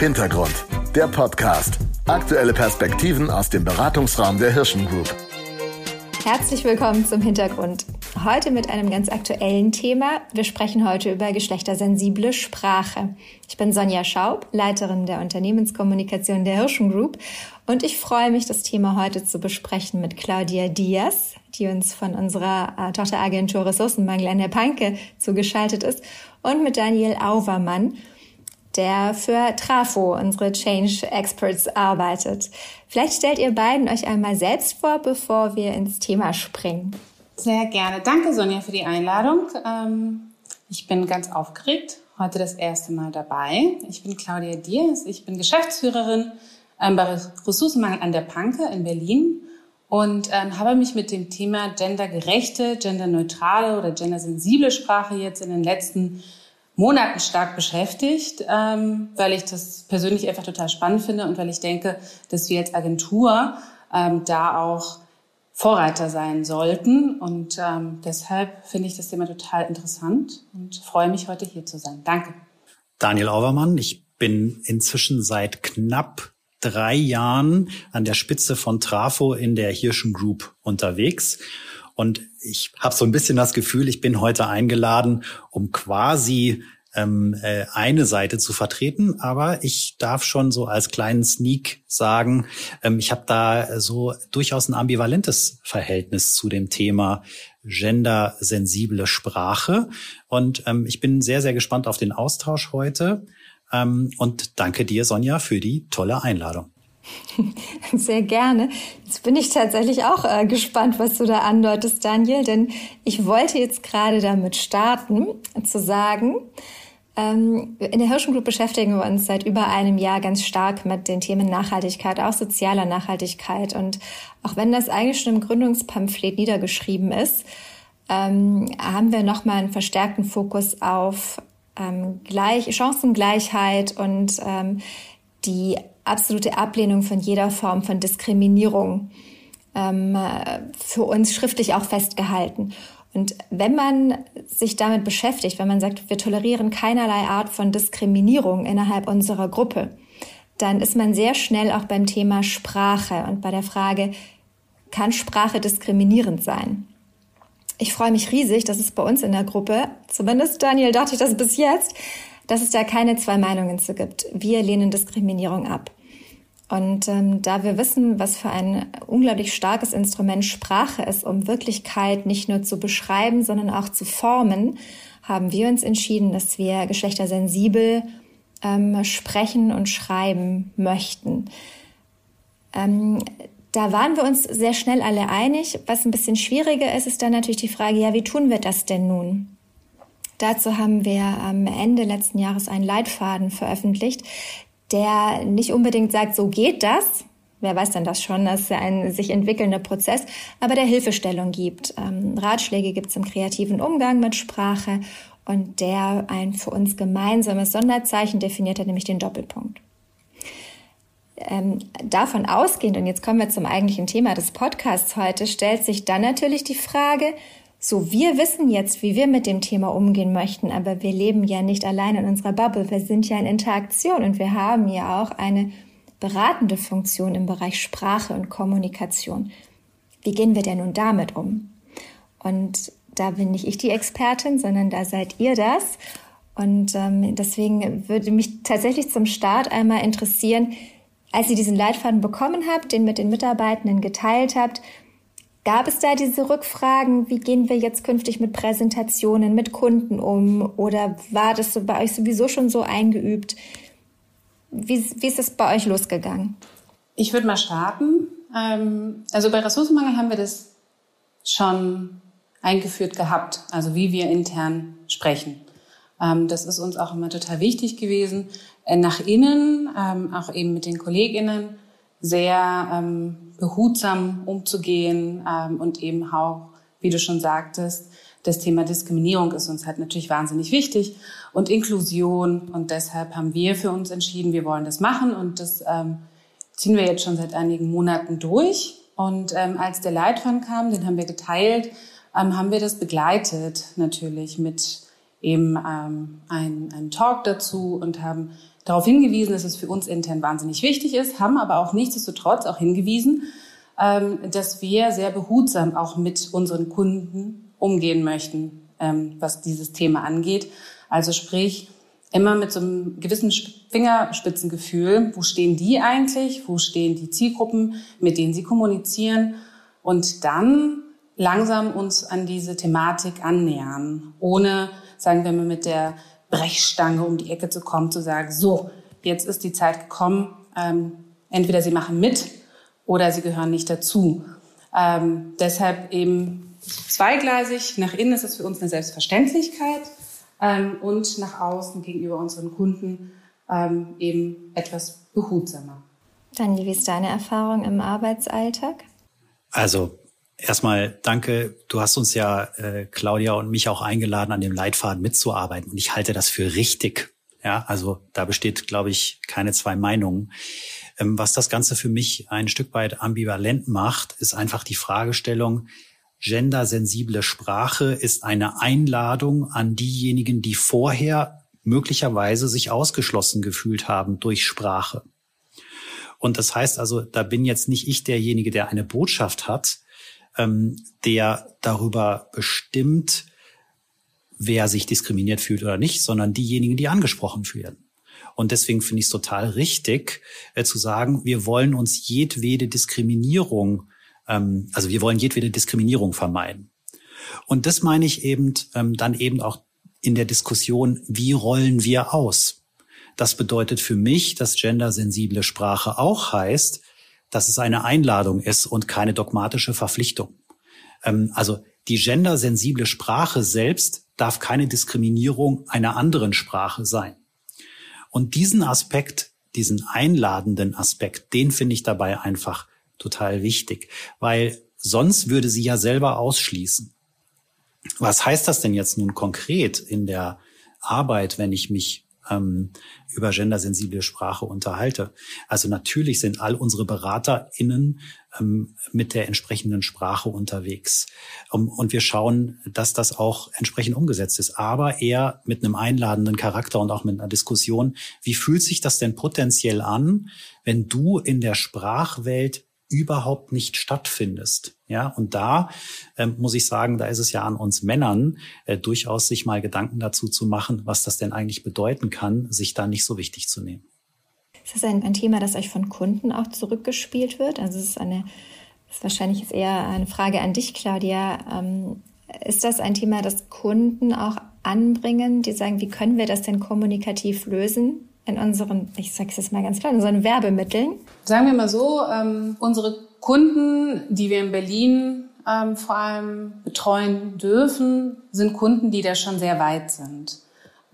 Hintergrund, der Podcast. Aktuelle Perspektiven aus dem Beratungsraum der Hirschen Group. Herzlich willkommen zum Hintergrund. Heute mit einem ganz aktuellen Thema. Wir sprechen heute über geschlechtersensible Sprache. Ich bin Sonja Schaub, Leiterin der Unternehmenskommunikation der Hirschen Group und ich freue mich, das Thema heute zu besprechen mit Claudia Diaz, die uns von unserer äh, Tochteragentur Ressourcenmangel an der Panke zugeschaltet ist und mit Daniel Auvermann, der für Trafo, unsere Change Experts, arbeitet. Vielleicht stellt ihr beiden euch einmal selbst vor, bevor wir ins Thema springen. Sehr gerne. Danke, Sonja, für die Einladung. Ähm, ich bin ganz aufgeregt, heute das erste Mal dabei. Ich bin Claudia Diers, ich bin Geschäftsführerin ähm, bei Ressourcenmangel an der Panke in Berlin und ähm, habe mich mit dem Thema gendergerechte, genderneutrale oder gendersensible Sprache jetzt in den letzten Monaten stark beschäftigt, ähm, weil ich das persönlich einfach total spannend finde und weil ich denke, dass wir als Agentur ähm, da auch Vorreiter sein sollten. Und ähm, deshalb finde ich das Thema total interessant und freue mich, heute hier zu sein. Danke. Daniel Auermann, ich bin inzwischen seit knapp drei Jahren an der Spitze von Trafo in der Hirschen Group unterwegs. Und ich habe so ein bisschen das Gefühl, ich bin heute eingeladen, um quasi ähm, äh, eine Seite zu vertreten, aber ich darf schon so als kleinen Sneak sagen, ähm, ich habe da so durchaus ein ambivalentes Verhältnis zu dem Thema gendersensible Sprache. Und ähm, ich bin sehr, sehr gespannt auf den Austausch heute. Ähm, und danke dir, Sonja, für die tolle Einladung. Sehr gerne. Jetzt bin ich tatsächlich auch äh, gespannt, was du da andeutest, Daniel, denn ich wollte jetzt gerade damit starten, zu sagen, ähm, in der Hirschen Group beschäftigen wir uns seit über einem Jahr ganz stark mit den Themen Nachhaltigkeit, auch sozialer Nachhaltigkeit. Und auch wenn das eigentlich schon im Gründungspamphlet niedergeschrieben ist, ähm, haben wir nochmal einen verstärkten Fokus auf ähm, Gleich Chancengleichheit und ähm, die absolute Ablehnung von jeder Form von Diskriminierung ähm, für uns schriftlich auch festgehalten. Und wenn man sich damit beschäftigt, wenn man sagt, wir tolerieren keinerlei Art von Diskriminierung innerhalb unserer Gruppe, dann ist man sehr schnell auch beim Thema Sprache und bei der Frage, kann Sprache diskriminierend sein? Ich freue mich riesig, dass es bei uns in der Gruppe, zumindest Daniel dachte ich das bis jetzt, dass es da keine zwei Meinungen zu gibt. Wir lehnen Diskriminierung ab. Und ähm, da wir wissen, was für ein unglaublich starkes Instrument Sprache ist, um Wirklichkeit nicht nur zu beschreiben, sondern auch zu formen, haben wir uns entschieden, dass wir geschlechtersensibel ähm, sprechen und schreiben möchten. Ähm, da waren wir uns sehr schnell alle einig. Was ein bisschen schwieriger ist, ist dann natürlich die Frage, ja, wie tun wir das denn nun? Dazu haben wir am Ende letzten Jahres einen Leitfaden veröffentlicht, der nicht unbedingt sagt, so geht das. Wer weiß denn das schon? Das ist ja ein sich entwickelnder Prozess, aber der Hilfestellung gibt. Ähm, Ratschläge gibt es im kreativen Umgang mit Sprache und der ein für uns gemeinsames Sonderzeichen definiert hat, nämlich den Doppelpunkt. Ähm, davon ausgehend, und jetzt kommen wir zum eigentlichen Thema des Podcasts heute, stellt sich dann natürlich die Frage, so, wir wissen jetzt, wie wir mit dem Thema umgehen möchten, aber wir leben ja nicht allein in unserer Bubble. Wir sind ja in Interaktion und wir haben ja auch eine beratende Funktion im Bereich Sprache und Kommunikation. Wie gehen wir denn nun damit um? Und da bin nicht ich die Expertin, sondern da seid ihr das. Und ähm, deswegen würde mich tatsächlich zum Start einmal interessieren, als ihr diesen Leitfaden bekommen habt, den mit den Mitarbeitenden geteilt habt, Gab es da diese Rückfragen, wie gehen wir jetzt künftig mit Präsentationen, mit Kunden um? Oder war das bei euch sowieso schon so eingeübt? Wie, wie ist es bei euch losgegangen? Ich würde mal starten. Ähm, also bei Ressourcenmangel haben wir das schon eingeführt gehabt, also wie wir intern sprechen. Ähm, das ist uns auch immer total wichtig gewesen, äh, nach innen, ähm, auch eben mit den KollegInnen, sehr behutsam umzugehen ähm, und eben auch, wie du schon sagtest, das Thema Diskriminierung ist uns halt natürlich wahnsinnig wichtig und Inklusion und deshalb haben wir für uns entschieden, wir wollen das machen und das ähm, ziehen wir jetzt schon seit einigen Monaten durch. Und ähm, als der Leitfaden kam, den haben wir geteilt, ähm, haben wir das begleitet natürlich mit eben ähm, ein, einen Talk dazu und haben darauf hingewiesen, dass es für uns intern wahnsinnig wichtig ist, haben aber auch nichtsdestotrotz auch hingewiesen, ähm, dass wir sehr behutsam auch mit unseren Kunden umgehen möchten, ähm, was dieses Thema angeht. Also sprich, immer mit so einem gewissen Fingerspitzengefühl, wo stehen die eigentlich, wo stehen die Zielgruppen, mit denen sie kommunizieren und dann langsam uns an diese Thematik annähern, ohne, sagen wir mal, mit der Brechstange um die Ecke zu kommen, zu sagen, so, jetzt ist die Zeit gekommen, ähm, entweder sie machen mit oder sie gehören nicht dazu. Ähm, deshalb eben zweigleisig, nach innen ist es für uns eine Selbstverständlichkeit, ähm, und nach außen gegenüber unseren Kunden ähm, eben etwas behutsamer. Daniel, wie ist deine Erfahrung im Arbeitsalltag? Also erstmal danke. Du hast uns ja, äh, Claudia und mich auch eingeladen, an dem Leitfaden mitzuarbeiten. Und ich halte das für richtig. Ja, also da besteht, glaube ich, keine zwei Meinungen. Ähm, was das Ganze für mich ein Stück weit ambivalent macht, ist einfach die Fragestellung, gendersensible Sprache ist eine Einladung an diejenigen, die vorher möglicherweise sich ausgeschlossen gefühlt haben durch Sprache. Und das heißt also, da bin jetzt nicht ich derjenige, der eine Botschaft hat, ähm, der darüber bestimmt, wer sich diskriminiert fühlt oder nicht, sondern diejenigen, die angesprochen werden. Und deswegen finde ich es total richtig äh, zu sagen, wir wollen uns jedwede Diskriminierung ähm, also wir wollen jedwede Diskriminierung vermeiden. Und das meine ich eben ähm, dann eben auch in der Diskussion, wie rollen wir aus? Das bedeutet für mich, dass gendersensible Sprache auch heißt, dass es eine Einladung ist und keine dogmatische Verpflichtung. Ähm, also die gendersensible Sprache selbst darf keine Diskriminierung einer anderen Sprache sein. Und diesen Aspekt, diesen einladenden Aspekt, den finde ich dabei einfach total wichtig, weil sonst würde sie ja selber ausschließen. Was heißt das denn jetzt nun konkret in der Arbeit, wenn ich mich ähm, über gendersensible Sprache unterhalte? Also natürlich sind all unsere BeraterInnen ähm, mit der entsprechenden Sprache unterwegs. Um, und wir schauen, dass das auch entsprechend umgesetzt ist, aber eher mit einem einladenden Charakter und auch mit einer Diskussion. Wie fühlt sich das denn potenziell an, wenn du in der Sprachwelt überhaupt nicht stattfindest. Ja, und da äh, muss ich sagen, da ist es ja an uns Männern äh, durchaus sich mal Gedanken dazu zu machen, was das denn eigentlich bedeuten kann, sich da nicht so wichtig zu nehmen. Ist das ein, ein Thema, das euch von Kunden auch zurückgespielt wird? Also es ist eine, das ist wahrscheinlich jetzt eher eine Frage an dich, Claudia. Ähm, ist das ein Thema, das Kunden auch anbringen, die sagen, wie können wir das denn kommunikativ lösen? in unseren, ich sage es jetzt mal ganz klar, in unseren Werbemitteln? Sagen wir mal so, ähm, unsere Kunden, die wir in Berlin ähm, vor allem betreuen dürfen, sind Kunden, die da schon sehr weit sind.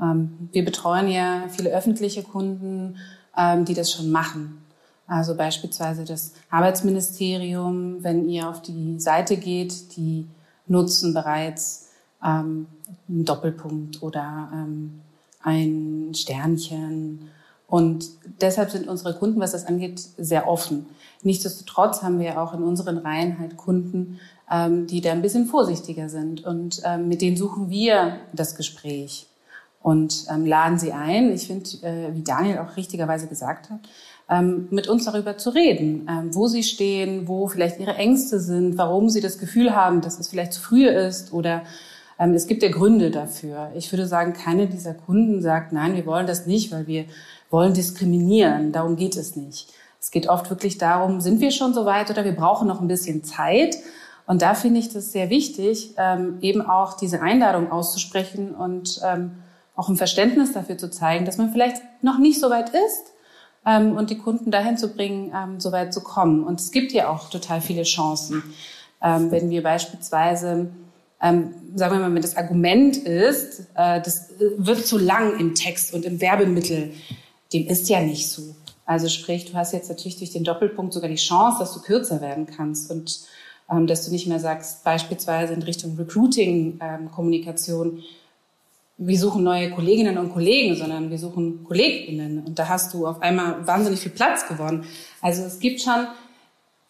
Ähm, wir betreuen ja viele öffentliche Kunden, ähm, die das schon machen. Also beispielsweise das Arbeitsministerium, wenn ihr auf die Seite geht, die nutzen bereits ähm, einen Doppelpunkt oder ähm, ein Sternchen. Und deshalb sind unsere Kunden, was das angeht, sehr offen. Nichtsdestotrotz haben wir auch in unseren Reihen halt Kunden, ähm, die da ein bisschen vorsichtiger sind. Und ähm, mit denen suchen wir das Gespräch und ähm, laden sie ein. Ich finde, äh, wie Daniel auch richtigerweise gesagt hat, ähm, mit uns darüber zu reden, ähm, wo sie stehen, wo vielleicht ihre Ängste sind, warum sie das Gefühl haben, dass es vielleicht zu früh ist oder ähm, es gibt ja Gründe dafür. Ich würde sagen, keine dieser Kunden sagt, nein, wir wollen das nicht, weil wir wollen diskriminieren. Darum geht es nicht. Es geht oft wirklich darum, sind wir schon so weit oder wir brauchen noch ein bisschen Zeit. Und da finde ich das sehr wichtig, ähm, eben auch diese Einladung auszusprechen und ähm, auch ein Verständnis dafür zu zeigen, dass man vielleicht noch nicht so weit ist und die Kunden dahin zu bringen, so weit zu kommen. Und es gibt ja auch total viele Chancen, wenn wir beispielsweise ähm, sagen wir mal, wenn das Argument ist, äh, das wird zu lang im Text und im Werbemittel, dem ist ja nicht so. Also sprich, du hast jetzt natürlich durch den Doppelpunkt sogar die Chance, dass du kürzer werden kannst und ähm, dass du nicht mehr sagst, beispielsweise in Richtung Recruiting-Kommunikation, ähm, wir suchen neue Kolleginnen und Kollegen, sondern wir suchen KollegInnen. Und da hast du auf einmal wahnsinnig viel Platz gewonnen. Also es gibt schon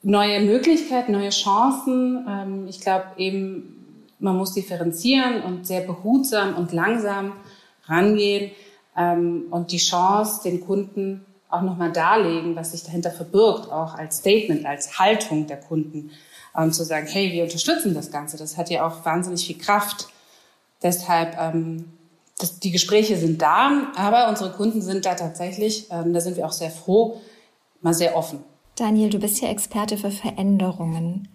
neue Möglichkeiten, neue Chancen. Ähm, ich glaube eben, man muss differenzieren und sehr behutsam und langsam rangehen. ähm, und die Chance, den Kunden auch nochmal darlegen, was sich dahinter verbirgt, auch als Statement, als Haltung der Kunden, ähm, zu sagen, hey, wir unterstützen das Ganze. Das hat ja auch wahnsinnig viel Kraft. Deshalb, ähm, das, die Gespräche sind da, aber unsere Kunden sind da tatsächlich, ähm, da sind wir auch sehr froh, mal sehr offen. Daniel, du bist ja Experte für Veränderungen.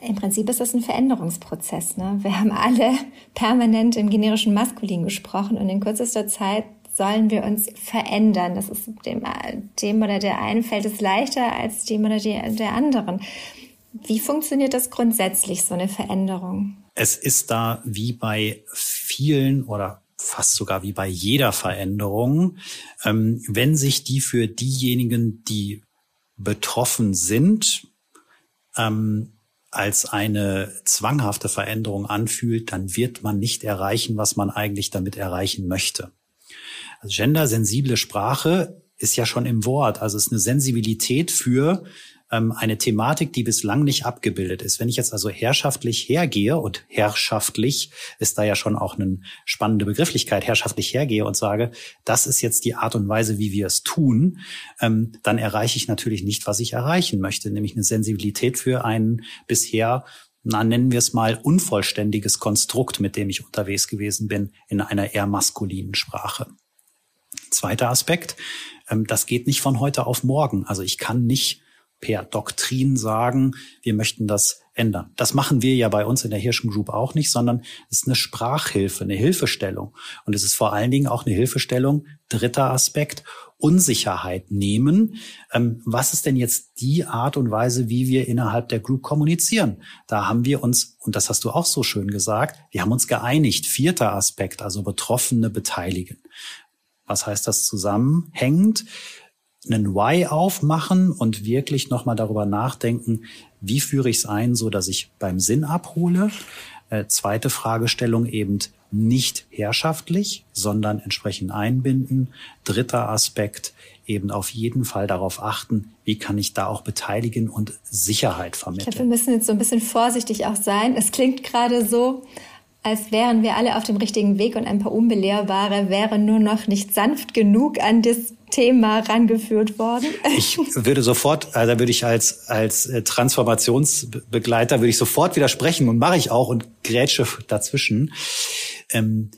Im Prinzip ist das ein Veränderungsprozess. Ne? Wir haben alle permanent im generischen Maskulin gesprochen und in kürzester Zeit sollen wir uns verändern. Das ist dem, dem oder der einen fällt es leichter als dem oder der anderen. Wie funktioniert das grundsätzlich, so eine Veränderung? Es ist da wie bei vielen oder fast sogar wie bei jeder Veränderung, ähm, wenn sich die für diejenigen, die betroffen sind, ähm, als eine zwanghafte Veränderung anfühlt, dann wird man nicht erreichen, was man eigentlich damit erreichen möchte. Also gendersensible Sprache ist ja schon im Wort, also es ist eine Sensibilität für ähm, eine Thematik, die bislang nicht abgebildet ist. Wenn ich jetzt also herrschaftlich hergehe und herrschaftlich ist da ja schon auch eine spannende Begrifflichkeit, herrschaftlich hergehe und sage, das ist jetzt die Art und Weise, wie wir es tun, ähm, dann erreiche ich natürlich nicht, was ich erreichen möchte, nämlich eine Sensibilität für einen bisher na, nennen wir es mal, unvollständiges Konstrukt, mit dem ich unterwegs gewesen bin in einer eher maskulinen Sprache. Zweiter Aspekt, ähm, das geht nicht von heute auf morgen. Also ich kann nicht per Doktrin sagen, wir möchten das ändern. Das machen wir ja bei uns in der Hirschen Group auch nicht, sondern es ist eine Sprachhilfe, eine Hilfestellung. Und es ist vor allen Dingen auch eine Hilfestellung, dritter Aspekt, Unsicherheit nehmen. Ähm, was ist denn jetzt die Art und Weise, wie wir innerhalb der Group kommunizieren? Da haben wir uns, und das hast du auch so schön gesagt, wir haben uns geeinigt. Vierter Aspekt, also Betroffene beteiligen. Was heißt das zusammenhängend? einen Why aufmachen und wirklich nochmal darüber nachdenken, wie führe ich es ein, so dass ich beim Sinn abhole. Äh, zweite Fragestellung eben nicht herrschaftlich, sondern entsprechend einbinden. Dritter Aspekt eben auf jeden Fall darauf achten, wie kann ich da auch beteiligen und Sicherheit vermitteln. Ich glaube, wir müssen jetzt so ein bisschen vorsichtig auch sein. Es klingt gerade so, als wären wir alle auf dem richtigen Weg und ein paar Unbelehrbare wären nur noch nicht sanft genug an das Thema rangeführt worden. Ich würde sofort, also da würde ich als, als äh, Transformationsbegleiter würde ich sofort widersprechen und mache ich auch und grätsche dazwischen. Ähm,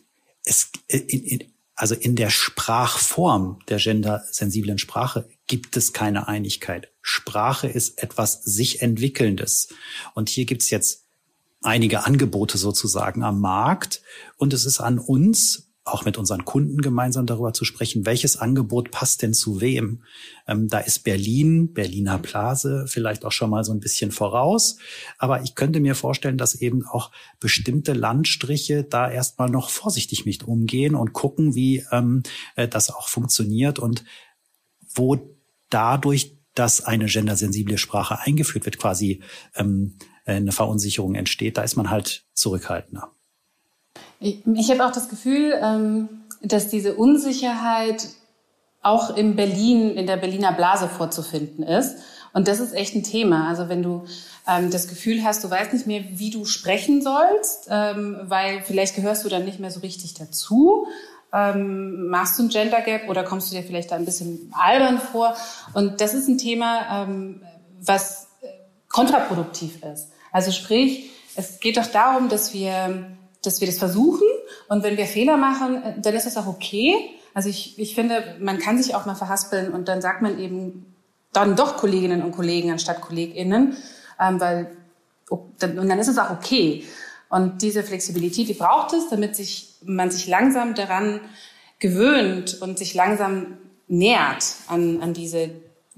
es, äh, in, in, also in der Sprachform der gendersensiblen Sprache gibt es keine Einigkeit. Sprache ist etwas sich entwickelndes. Und hier gibt's jetzt einige Angebote sozusagen am Markt. Und es ist an uns, auch mit unseren Kunden gemeinsam darüber zu sprechen, welches Angebot passt denn zu wem. Ähm, da ist Berlin, Berliner Blase vielleicht auch schon mal so ein bisschen voraus. Aber ich könnte mir vorstellen, dass eben auch bestimmte Landstriche da erstmal noch vorsichtig mit umgehen und gucken, wie ähm, äh, das auch funktioniert und wo dadurch, dass eine gendersensible Sprache eingeführt wird, quasi ähm, äh, eine Verunsicherung entsteht, da ist man halt zurückhaltender. Ich, habe auch das Gefühl, ähm, dass diese Unsicherheit auch in Berlin, in der Berliner Blase vorzufinden ist. Und das ist echt ein Thema. Also wenn du ähm, das Gefühl hast, du weißt nicht mehr, wie du sprechen sollst, ähm, weil vielleicht gehörst du dann nicht mehr so richtig dazu, ähm, machst du ein Gender Gap oder kommst du dir vielleicht da ein bisschen albern vor? Und das ist ein Thema, ähm, was kontraproduktiv ist. Also sprich, es geht doch darum, dass wir, dass wir das versuchen und wenn wir Fehler machen, dann ist das auch okay. Also ich, ich finde, man kann sich auch mal verhaspeln und dann sagt man eben dann doch Kolleginnen und Kollegen anstatt KollegInnen, ähm, weil und dann ist es auch okay. Und diese Flexibilität, die braucht es, damit sich, man sich langsam daran gewöhnt und sich langsam nähert an, an diese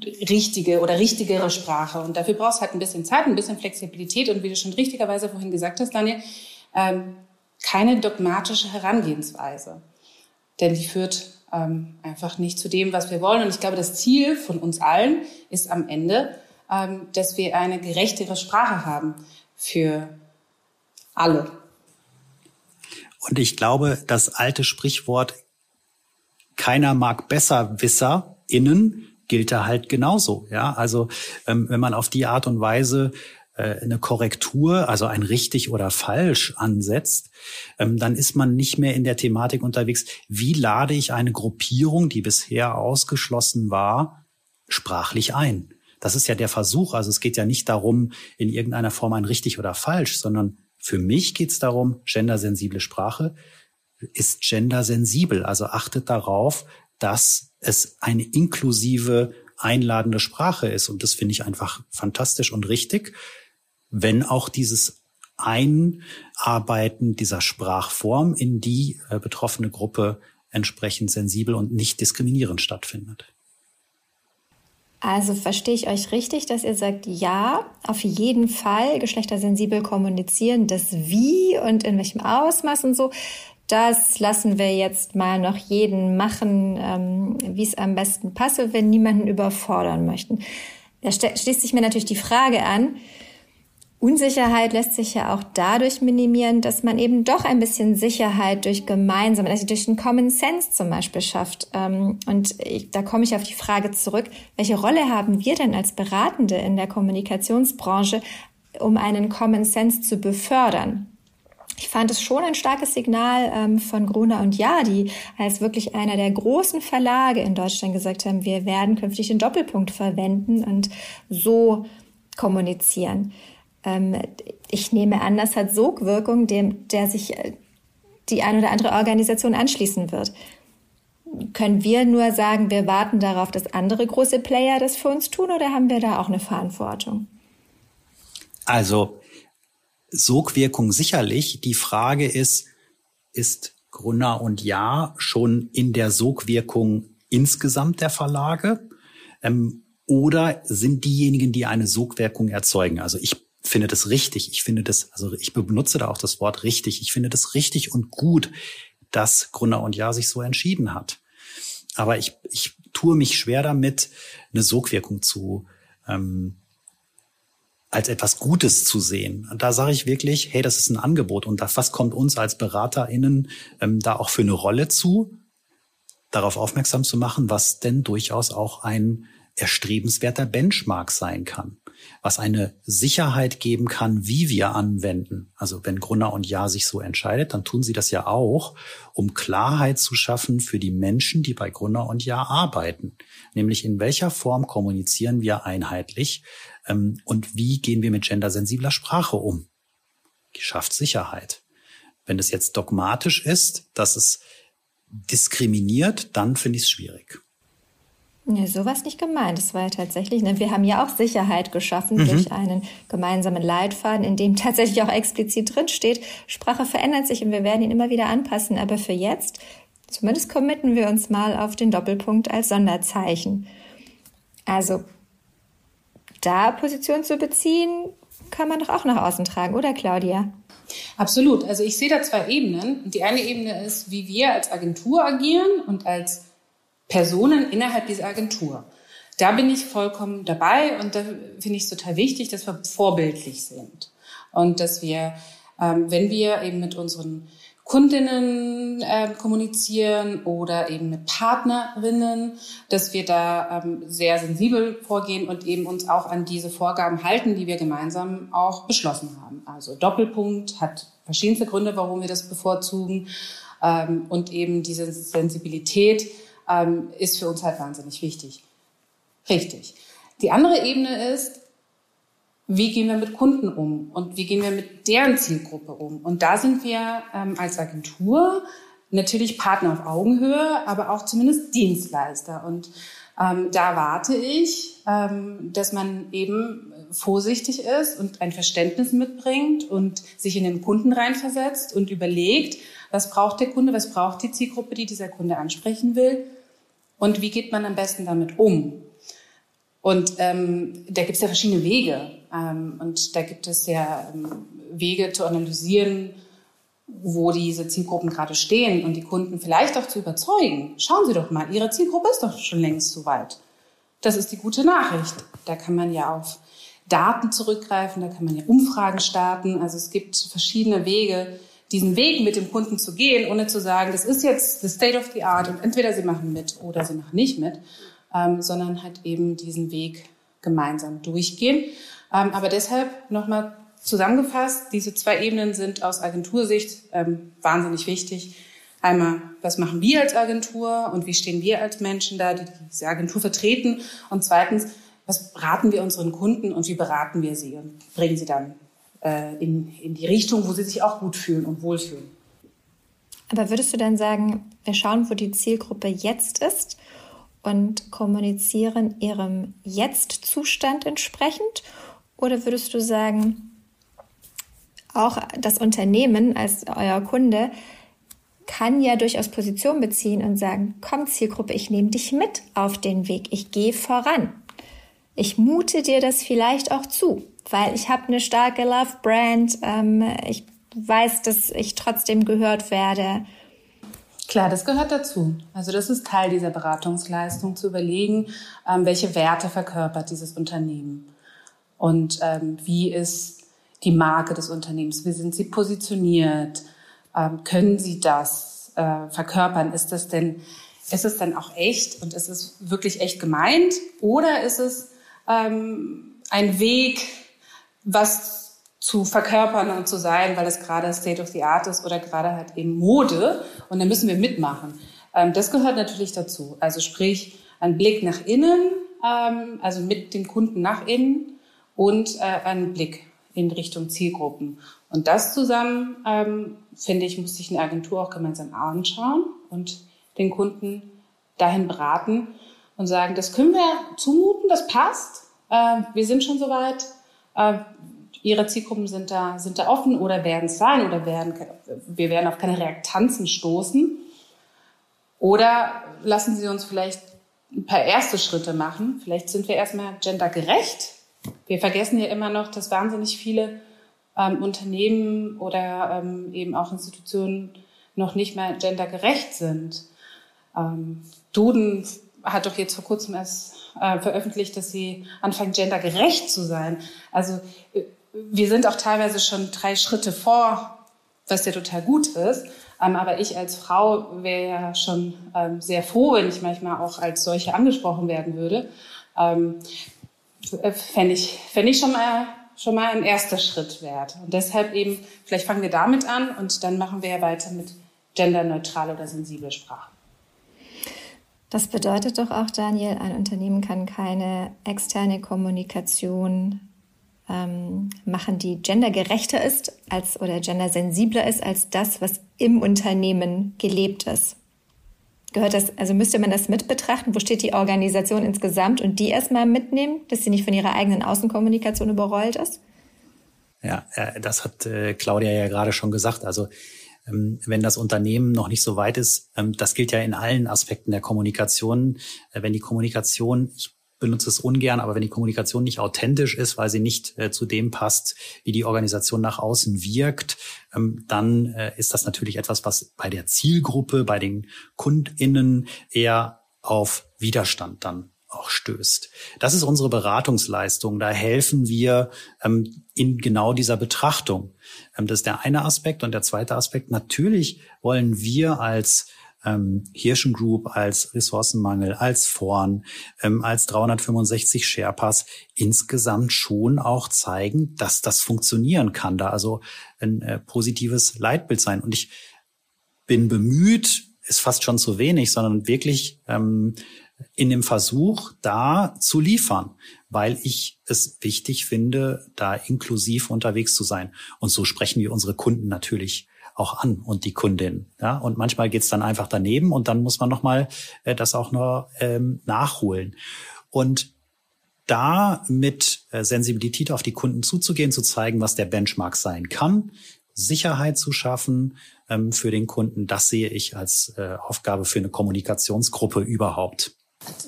richtige oder richtigere Sprache. Und dafür brauchst du halt ein bisschen Zeit, ein bisschen Flexibilität und wie du schon richtigerweise vorhin gesagt hast, Daniel, ähm, keine dogmatische Herangehensweise. Denn die führt ähm, einfach nicht zu dem, was wir wollen. Und ich glaube, das Ziel von uns allen ist am Ende, ähm, dass wir eine gerechtere Sprache haben für alle. Und ich glaube, das alte Sprichwort, keiner mag besser Wisser innen, gilt da halt genauso. Ja, also ähm, wenn man auf die Art und Weise äh, eine Korrektur, also ein richtig oder falsch ansetzt, ähm, dann ist man nicht mehr in der Thematik unterwegs, wie lade ich eine Gruppierung, die bisher ausgeschlossen war, sprachlich ein. Das ist ja der Versuch. Also es geht ja nicht darum, in irgendeiner Form ein richtig oder falsch, sondern für mich geht es darum, gendersensible Sprache ist gendersensibel. Also achtet darauf, dass es eine inklusive, einladende Sprache ist. Und das finde ich einfach fantastisch und richtig, wenn auch dieses Einarbeiten dieser Sprachform in die äh, betroffene Gruppe entsprechend sensibel und nicht diskriminierend stattfindet. Also verstehe ich euch richtig, dass ihr sagt, ja, auf jeden Fall geschlechtersensibel kommunizieren, das Wie und in welchem Ausmaß und so. Das lassen wir jetzt mal noch jeden machen, ähm, wie es am besten passe, wenn niemanden überfordern möchten. Da schließt sich mir natürlich die Frage an, Unsicherheit lässt sich ja auch dadurch minimieren, dass man eben doch ein bisschen Sicherheit durch gemeinsam, also durch den Common Sense zum Beispiel schafft. Ähm, und ich, da komme ich auf die Frage zurück, welche Rolle haben wir denn als Beratende in der Kommunikationsbranche, um einen Common Sense zu befördern? Ich fand es schon ein starkes Signal ähm, von Gruner und Ja, die als wirklich einer der großen Verlage in Deutschland gesagt haben, wir werden künftig den Doppelpunkt verwenden und so kommunizieren ähm, ich nehme an, das hat Sogwirkung, dem, der sich äh, die ein oder andere Organisation anschließen wird. Können wir nur sagen, wir warten darauf, dass andere große Player das für uns tun oder haben wir da auch eine Verantwortung? Also Sogwirkung sicherlich. Die Frage ist, ist Grunner und Ja schon in der Sogwirkung insgesamt der Verlage? Ähm, oder sind diejenigen, die eine Sogwirkung erzeugen? Also ich finde das richtig. Ich finde das, also ich benutze da auch das Wort richtig. Ich finde das richtig und gut, dass Gründer und Ja sich so entschieden hat. Aber ich, ich tue mich schwer damit, eine Sogwirkung zu ähm, als etwas Gutes zu sehen. Und da sage ich wirklich, hey, das ist ein Angebot und was kommt uns als BeraterInnen ähm, da auch für eine Rolle zu, darauf aufmerksam zu machen, was denn durchaus auch ein erstrebenswerter Benchmark sein kann was eine Sicherheit geben kann, wie wir anwenden. Also wenn Grunner und Ja sich so entscheidet, dann tun sie das ja auch, um Klarheit zu schaffen für die Menschen, die bei Grunner und Ja arbeiten. Nämlich in welcher Form kommunizieren wir einheitlich und wie gehen wir mit gendersensibler Sprache um. Schafft Sicherheit. Wenn es jetzt dogmatisch ist, dass es diskriminiert, dann finde ich es schwierig. Ja, sowas nicht gemeint. Das war ja tatsächlich, ne, wir haben ja auch Sicherheit geschaffen mhm. durch einen gemeinsamen Leitfaden, in dem tatsächlich auch explizit drinsteht, Sprache verändert sich und wir werden ihn immer wieder anpassen. Aber für jetzt, zumindest committen wir uns mal auf den Doppelpunkt als Sonderzeichen. Also, da Position zu beziehen, kann man doch auch nach außen tragen, oder Claudia? Absolut. Also ich sehe da zwei Ebenen. Die eine Ebene ist, wie wir als Agentur agieren und als Personen innerhalb dieser Agentur. Da bin ich vollkommen dabei und da finde ich es total wichtig, dass wir vorbildlich sind und dass wir, ähm, wenn wir eben mit unseren Kundinnen äh, kommunizieren oder eben mit Partnerinnen, dass wir da ähm, sehr sensibel vorgehen und eben uns auch an diese Vorgaben halten, die wir gemeinsam auch beschlossen haben. Also Doppelpunkt hat verschiedenste Gründe, warum wir das bevorzugen ähm, und eben diese Sensibilität ähm, ist für uns halt wahnsinnig wichtig. Richtig. Die andere Ebene ist, wie gehen wir mit Kunden um und wie gehen wir mit deren Zielgruppe um? Und da sind wir ähm, als Agentur natürlich Partner auf Augenhöhe, aber auch zumindest Dienstleister. Und ähm, da erwarte ich, ähm, dass man eben vorsichtig ist und ein Verständnis mitbringt und sich in den Kunden reinversetzt und überlegt, was braucht der Kunde, was braucht die Zielgruppe, die dieser Kunde ansprechen will und wie geht man am besten damit um. Und ähm, da gibt es ja verschiedene Wege und da gibt es ja ähm, Wege zu analysieren, wo diese Zielgruppen gerade stehen und die Kunden vielleicht auch zu überzeugen. Schauen Sie doch mal, Ihre Zielgruppe ist doch schon längst so weit. Das ist die gute Nachricht. Da kann man ja auf Daten zurückgreifen, da kann man ja Umfragen starten. Also es gibt verschiedene Wege, diesen Weg mit dem Kunden zu gehen, ohne zu sagen, das ist jetzt the state of the art und entweder sie machen mit oder sie machen nicht mit, ähm, sondern halt eben diesen Weg gemeinsam durchgehen. Ähm, aber deshalb nochmal zusammengefasst, diese zwei Ebenen sind aus Agentursicht ähm, wahnsinnig wichtig. Einmal, was machen wir als Agentur und wie stehen wir als Menschen da, die diese Agentur vertreten? Und zweitens, was beraten wir unseren Kunden und wie beraten wir sie und bringen sie dann äh, in, in die Richtung, wo sie sich auch gut fühlen und wohlfühlen. Aber würdest du dann sagen, wir schauen, wo die Zielgruppe jetzt ist und kommunizieren ihrem Jetzt-Zustand entsprechend? Oder würdest du sagen, auch das Unternehmen als euer Kunde kann ja durchaus Position beziehen und sagen, komm Zielgruppe, ich nehme dich mit auf den Weg, ich gehe voran. Ich mute dir das vielleicht auch zu, weil ich habe eine starke Love-Brand, ähm, ich weiß, dass ich trotzdem gehört werde. Klar, das gehört dazu. Also das ist Teil dieser Beratungsleistung, zu überlegen, ähm, welche Werte verkörpert dieses Unternehmen und ähm, wie ist die Marke des Unternehmens, wie sind sie positioniert, ähm, können sie das äh, verkörpern, ist das denn, ist es denn auch echt und ist es wirklich echt gemeint oder ist es ähm, ein Weg, was zu verkörpern und zu sein, weil es gerade State of the Art ist oder gerade halt eben Mode. Und da müssen wir mitmachen. Ähm, das gehört natürlich dazu. Also sprich, ein Blick nach innen, ähm, also mit dem Kunden nach innen und äh, ein Blick in Richtung Zielgruppen. Und das zusammen, ähm, finde ich, muss sich eine Agentur auch gemeinsam anschauen und den Kunden dahin beraten und sagen, das können wir zumuten, das passt. Äh, wir sind schon soweit. Äh, Ihre Zielgruppen sind da, sind da offen oder werden es sein oder werden, wir werden auf keine Reaktanzen stoßen. Oder lassen Sie uns vielleicht ein paar erste Schritte machen. Vielleicht sind wir erstmal gendergerecht. Wir vergessen ja immer noch, dass wahnsinnig viele ähm, Unternehmen oder ähm, eben auch Institutionen noch nicht mal gendergerecht sind. Ähm, Duden hat doch jetzt vor kurzem erst äh, veröffentlicht, dass sie anfangen, gendergerecht zu sein. Also äh, wir sind auch teilweise schon drei Schritte vor, was ja total gut ist. Ähm, aber ich als Frau wäre ja schon ähm, sehr froh, wenn ich manchmal auch als solche angesprochen werden würde. Ähm, Fände ich, fänd ich schon mal schon mal ein erster Schritt wert. Und deshalb eben, vielleicht fangen wir damit an und dann machen wir ja weiter mit genderneutrale oder sensible Sprache. Das bedeutet doch auch, Daniel, ein Unternehmen kann keine externe Kommunikation ähm, machen, die gendergerechter ist als oder gendersensibler ist als das, was im Unternehmen gelebt ist. Gehört das, also müsste man das mit betrachten? Wo steht die Organisation insgesamt und die erstmal mitnehmen, dass sie nicht von ihrer eigenen Außenkommunikation überrollt ist? Ja, äh, das hat äh, Claudia ja gerade schon gesagt. Also ähm, wenn das Unternehmen noch nicht so weit ist, ähm, das gilt ja in allen Aspekten der Kommunikation. Äh, wenn die Kommunikation, ich benutze es ungern, aber wenn die Kommunikation nicht authentisch ist, weil sie nicht äh, zu dem passt, wie die Organisation nach außen wirkt, ähm, dann äh, ist das natürlich etwas, was bei der Zielgruppe, bei den KundInnen eher auf Widerstand dann auch stößt. Das ist unsere Beratungsleistung. Da helfen wir ähm, in genau dieser Betrachtung. Ähm, das ist der eine Aspekt. Und der zweite Aspekt, natürlich wollen wir als ähm, Hirschen Group als Ressourcenmangel, als Vorn, ähm, als 365 Sherpas insgesamt schon auch zeigen, dass das funktionieren kann, da also ein äh, positives Leitbild sein. Und ich bin bemüht, ist fast schon zu wenig, sondern wirklich ähm, in dem Versuch, da zu liefern, weil ich es wichtig finde, da inklusiv unterwegs zu sein. Und so sprechen wir unsere Kunden natürlich auch an und die Kundin. Ja? Und manchmal geht's dann einfach daneben und dann muss man nochmal äh, das auch noch ähm, nachholen. Und da mit äh, Sensibilität auf die Kunden zuzugehen, zu zeigen, was der Benchmark sein kann, Sicherheit zu schaffen ähm, für den Kunden, das sehe ich als äh, Aufgabe für eine Kommunikationsgruppe überhaupt.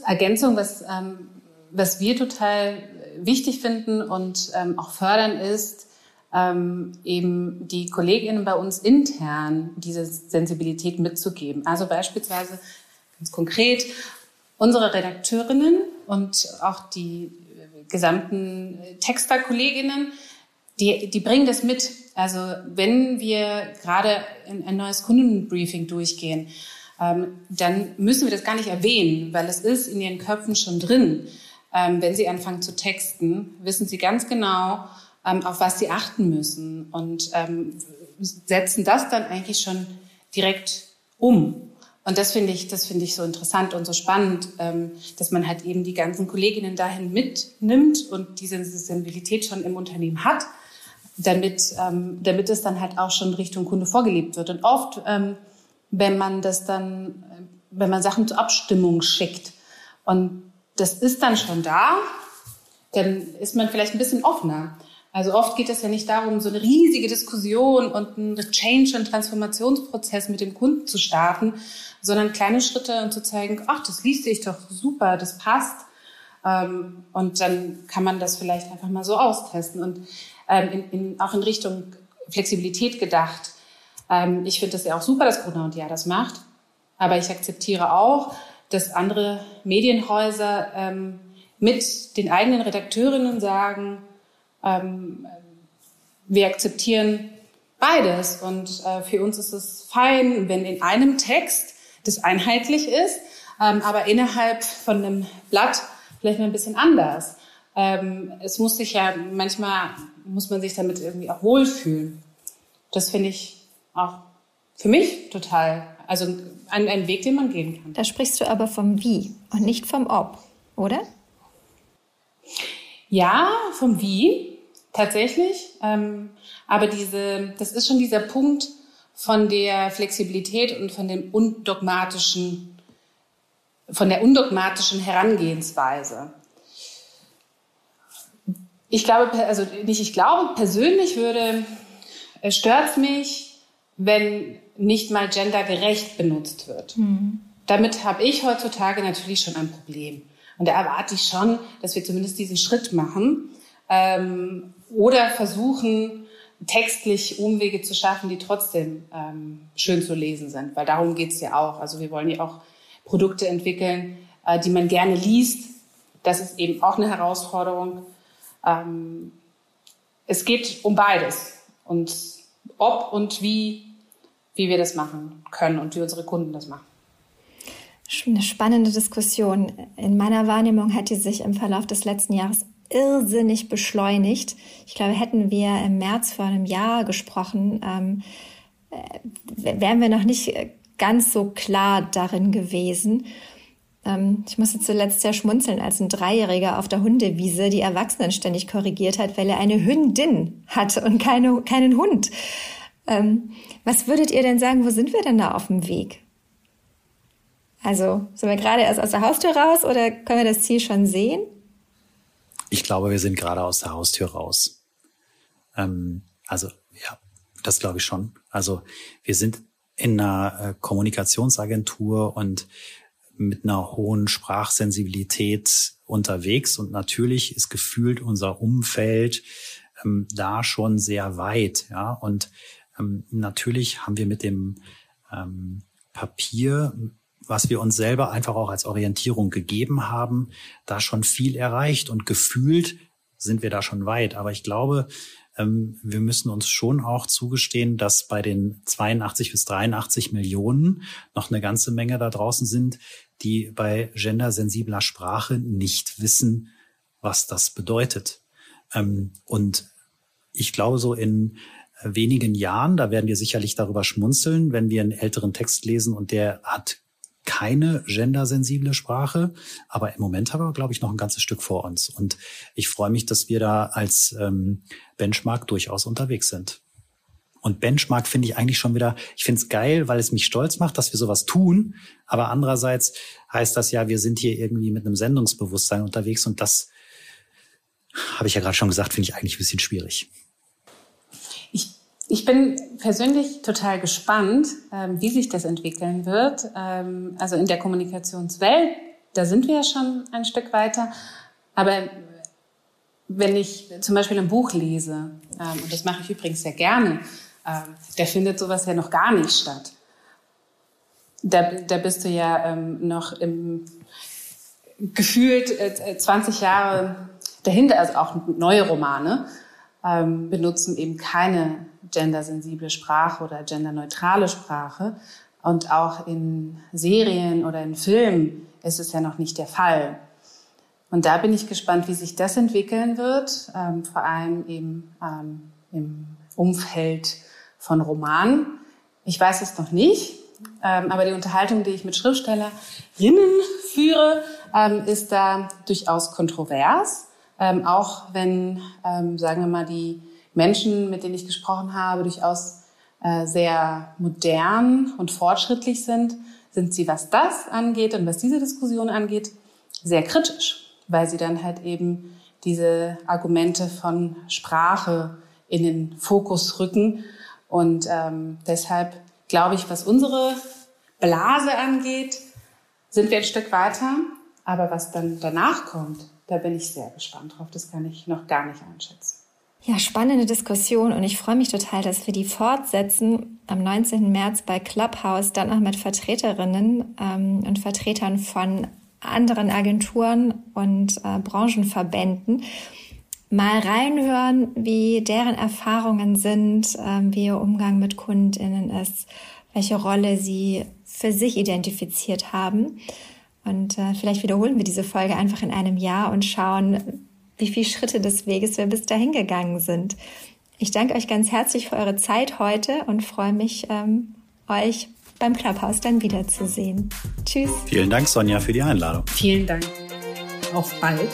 Ergänzung, was, ähm, was wir total wichtig finden und ähm, auch fördern, ist, ähm, eben die KollegInnen bei uns intern diese Sensibilität mitzugeben. Also beispielsweise ganz konkret unsere Redakteurinnen und auch die gesamten Texter-KollegInnen, die, die bringen das mit. Also wenn wir gerade ein neues Kundenbriefing durchgehen, ähm, dann müssen wir das gar nicht erwähnen, weil es ist in ihren Köpfen schon drin. ähm, wenn sie anfangen zu texten, wissen sie ganz genau, ähm, auf was sie achten müssen und ähm, setzen das dann eigentlich schon direkt um. Und das finde ich, das finde ich so interessant und so spannend, ähm, dass man halt eben die ganzen Kolleginnen dahin mitnimmt und diese Sensibilität schon im Unternehmen hat, damit, ähm, damit es dann halt auch schon Richtung Kunde vorgelebt wird. Und oft, ähm, wenn man das dann, wenn man Sachen zur Abstimmung schickt und das ist dann schon da, dann ist man vielleicht ein bisschen offener. Also oft geht es ja nicht darum, so eine riesige Diskussion und einen Change- und Transformationsprozess mit dem Kunden zu starten, sondern kleine Schritte und zu zeigen, ach, das liest sich doch super, das passt. Ähm, und dann kann man das vielleicht einfach mal so austesten und ähm, in, in, auch in Richtung Flexibilität gedacht. Ähm, ich finde das ja auch super, dass Gruner und Ja das macht. Aber ich akzeptiere auch, dass andere Medienhäuser mit den eigenen Redakteurinnen sagen, ähm, wir akzeptieren beides. Und äh, für uns ist es fein, wenn in einem Text das einheitlich ist, ähm, aber innerhalb von einem Blatt vielleicht mal ein bisschen anders. Ähm, es muss sich ja, manchmal muss man sich damit irgendwie auch wohlfühlen. Das finde ich auch für mich total, also ein, ein Weg, den man gehen kann. Da sprichst du aber vom Wie und nicht vom Ob, oder? Ja, vom Wie. Tatsächlich. Ähm, aber diese, das ist schon dieser Punkt von der Flexibilität und von dem undogmatischen, von der undogmatischen Herangehensweise. Ich glaube, also nicht ich glaube, persönlich würde, es stört mich, wenn nicht mal gendergerecht benutzt wird. Mhm. Damit habe ich heutzutage natürlich schon ein Problem. Und da erwarte ich schon, dass wir zumindest diesen Schritt machen. Ähm, oder versuchen, textlich Umwege zu schaffen, die trotzdem ähm, schön zu lesen sind, weil darum geht's ja auch. Also wir wollen ja auch Produkte entwickeln, äh, die man gerne liest. Das ist eben auch eine Herausforderung. Ähm, es geht um beides und ob und wie, wie wir das machen können und wie unsere Kunden das machen. Eine spannende Diskussion. In meiner Wahrnehmung hat die sich im Verlauf des letzten Jahres irrsinnig beschleunigt. Ich glaube, hätten wir im März vor einem Jahr gesprochen, ähm, äh, wären wir noch nicht ganz so klar darin gewesen. Ähm, ich musste zuletzt sehr schmunzeln, als ein Dreijähriger auf der Hundewiese die Erwachsenen ständig korrigiert hat, weil er eine Hündin hat und keine, keinen Hund. Ähm, was würdet ihr denn sagen, wo sind wir denn da auf dem Weg? Also sind wir gerade erst aus der Haustür raus oder können wir das Ziel schon sehen? Ich glaube, wir sind gerade aus der Haustür raus. Ähm, also ja, das glaube ich schon. Also wir sind in einer äh, Kommunikationsagentur und mit einer hohen Sprachsensibilität unterwegs und natürlich ist gefühlt unser Umfeld ähm, da schon sehr weit, ja und ähm, natürlich haben wir mit dem ähm, Papier was wir uns selber einfach auch als Orientierung gegeben haben, da schon viel erreicht und gefühlt sind wir da schon weit. Aber ich glaube, ähm, wir müssen uns schon auch zugestehen, dass bei den 82 bis 83 Millionen noch eine ganze Menge da draußen sind, die bei gendersensibler Sprache nicht wissen, was das bedeutet. Ähm, und ich glaube, so in wenigen Jahren, da werden wir sicherlich darüber schmunzeln, wenn wir einen älteren Text lesen und der hat keine gendersensible Sprache, aber im Moment haben wir, glaube ich, noch ein ganzes Stück vor uns. Und ich freue mich, dass wir da als ähm, Benchmark durchaus unterwegs sind. Und Benchmark finde ich eigentlich schon wieder, ich finde es geil, weil es mich stolz macht, dass wir sowas tun. Aber andererseits heißt das ja, wir sind hier irgendwie mit einem Sendungsbewusstsein unterwegs und das habe ich ja gerade schon gesagt, finde ich eigentlich ein bisschen schwierig. Ich bin persönlich total gespannt, ähm, wie sich das entwickeln wird. Ähm, also in der Kommunikationswelt, da sind wir ja schon ein Stück weiter. Aber wenn ich zum Beispiel ein Buch lese, ähm, und das mache ich übrigens sehr gerne, da findet sowas ja noch gar nicht statt. Da, da bist du ja noch im gefühlt 20 äh, Jahre dahinter, also auch neue Romane benutzen eben keine gendersensible Sprache oder genderneutrale Sprache. Und auch in Serien oder in Filmen ist es ja noch nicht der Fall. Und da bin ich gespannt, wie sich das entwickeln wird, ähm, vor allem eben ähm, im Umfeld von Romanen. Ich weiß es noch nicht, ähm, aber die Unterhaltung, die ich mit Schriftstellerinnen führe, ähm, ist da durchaus kontrovers. Ähm, auch wenn, ähm, sagen wir mal, die Menschen, mit denen ich gesprochen habe, durchaus äh, sehr modern und fortschrittlich sind, sind sie, was das angeht und was diese Diskussion angeht, sehr kritisch, weil sie dann halt eben diese Argumente von Sprache in den Fokus rücken. Und ähm, deshalb glaube ich, was unsere Blase angeht, sind wir ein Stück weiter. Aber was dann danach kommt, da bin ich sehr gespannt drauf. Das kann ich noch gar nicht einschätzen. Ja, spannende Diskussion und ich freue mich total, dass wir die fortsetzen am 19. März bei Clubhouse, dann auch mit Vertreterinnen ähm, und Vertretern von anderen Agenturen und äh, Branchenverbänden mal reinhören, wie deren Erfahrungen sind, äh, wie ihr Umgang mit Kundinnen ist, welche Rolle sie für sich identifiziert haben. Und äh, vielleicht wiederholen wir diese Folge einfach in einem Jahr und schauen, wie viele Schritte des Weges wir bis dahin gegangen sind. Ich danke euch ganz herzlich für eure Zeit heute und freue mich, ähm, euch beim Clubhouse dann wiederzusehen. Tschüss. Vielen Dank, Sonja, für die Einladung. Vielen Dank. Auf bald.